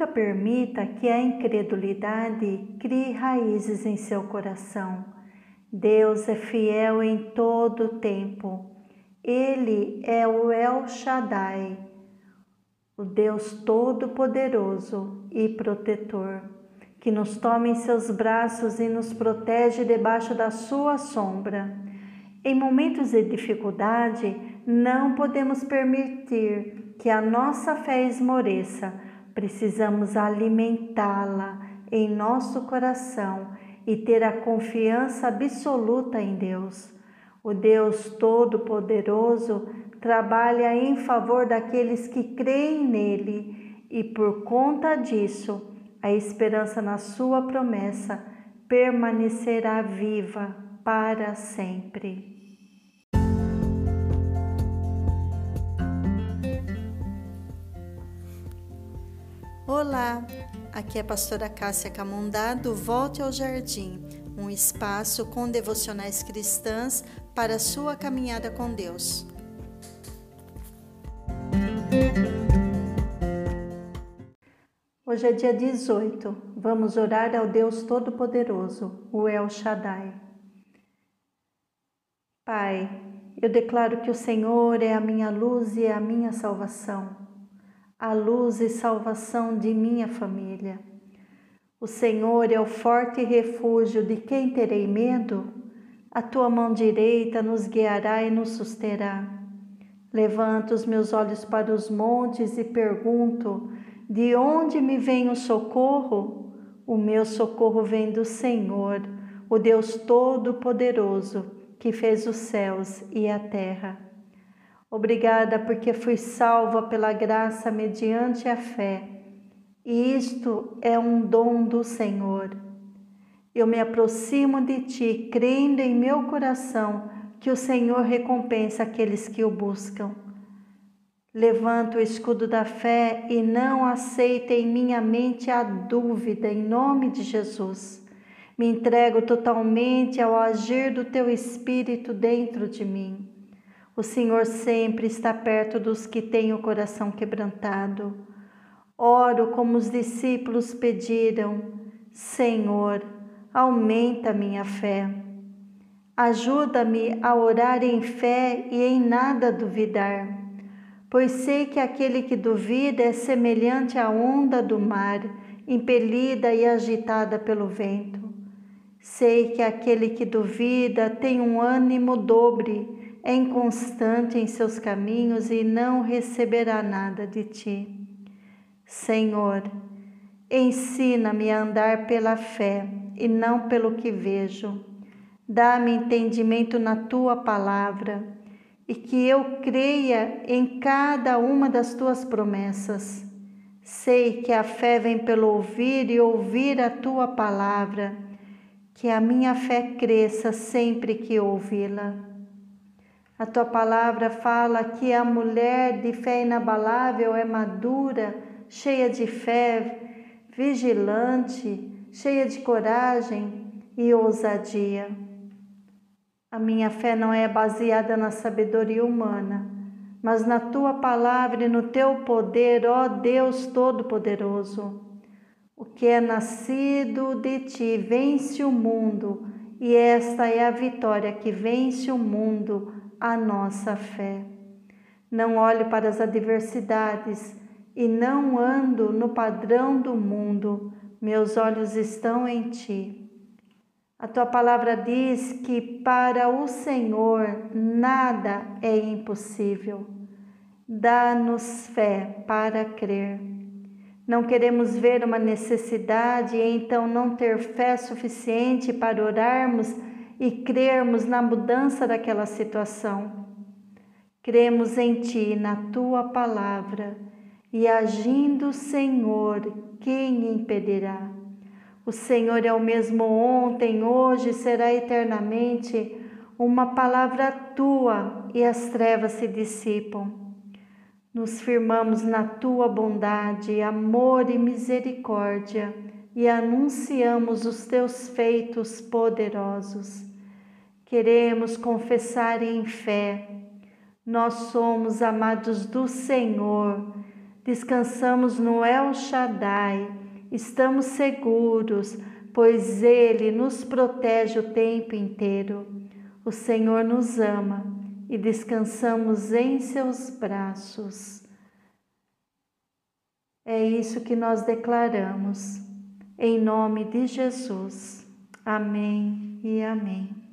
Nunca permita que a incredulidade crie raízes em seu coração. Deus é fiel em todo o tempo. Ele é o El Shaddai, o Deus Todo-Poderoso e Protetor, que nos toma em seus braços e nos protege debaixo da sua sombra. Em momentos de dificuldade, não podemos permitir que a nossa fé esmoreça. Precisamos alimentá-la em nosso coração e ter a confiança absoluta em Deus. O Deus Todo-Poderoso trabalha em favor daqueles que creem nele e, por conta disso, a esperança na Sua promessa permanecerá viva para sempre. Olá, aqui é a pastora Cássia Camundá do Volte ao Jardim, um espaço com devocionais cristãs para sua caminhada com Deus. Hoje é dia 18. Vamos orar ao Deus Todo-Poderoso, o El Shaddai. Pai, eu declaro que o Senhor é a minha luz e a minha salvação, a luz e salvação de minha família. O Senhor é o forte refúgio de quem terei medo? A tua mão direita nos guiará e nos susterá. Levanto os meus olhos para os montes e pergunto: de onde me vem o socorro? O meu socorro vem do Senhor, o Deus Todo-Poderoso que fez os céus e a terra. Obrigada porque fui salva pela graça mediante a fé, e isto é um dom do Senhor. Eu me aproximo de ti, crendo em meu coração que o Senhor recompensa aqueles que o buscam. Levanto o escudo da fé e não aceito em minha mente a dúvida, em nome de Jesus. Me entrego totalmente ao agir do teu espírito dentro de mim. O Senhor sempre está perto dos que têm o coração quebrantado. Oro como os discípulos pediram: Senhor, aumenta minha fé. Ajuda-me a orar em fé e em nada duvidar, pois sei que aquele que duvida é semelhante à onda do mar, impelida e agitada pelo vento. Sei que aquele que duvida tem um ânimo dobre, é inconstante em seus caminhos e não receberá nada de ti. Senhor, ensina-me a andar pela fé e não pelo que vejo. Dá-me entendimento na tua palavra e que eu creia em cada uma das tuas promessas. Sei que a fé vem pelo ouvir e ouvir a tua palavra que a minha fé cresça sempre que ouvi-la. A tua palavra fala que a mulher de fé inabalável é madura, cheia de fé, vigilante, cheia de coragem e ousadia. A minha fé não é baseada na sabedoria humana, mas na tua palavra e no teu poder, ó Deus Todo-Poderoso. O que é nascido de ti vence o mundo, e esta é a vitória que vence o mundo, a nossa fé. Não olho para as adversidades e não ando no padrão do mundo, meus olhos estão em ti. A tua palavra diz que para o Senhor nada é impossível. Dá-nos fé para crer. Não queremos ver uma necessidade e então não ter fé suficiente para orarmos e crermos na mudança daquela situação. Cremos em Ti, na Tua palavra, e agindo, Senhor, quem impedirá? O Senhor é o mesmo ontem, hoje será eternamente. Uma palavra tua e as trevas se dissipam. Nos firmamos na tua bondade, amor e misericórdia e anunciamos os teus feitos poderosos. Queremos confessar em fé. Nós somos amados do Senhor. descansamos no El Shaddai, estamos seguros, pois Ele nos protege o tempo inteiro. O Senhor nos ama e descansamos em seus braços. É isso que nós declaramos. Em nome de Jesus. Amém e amém.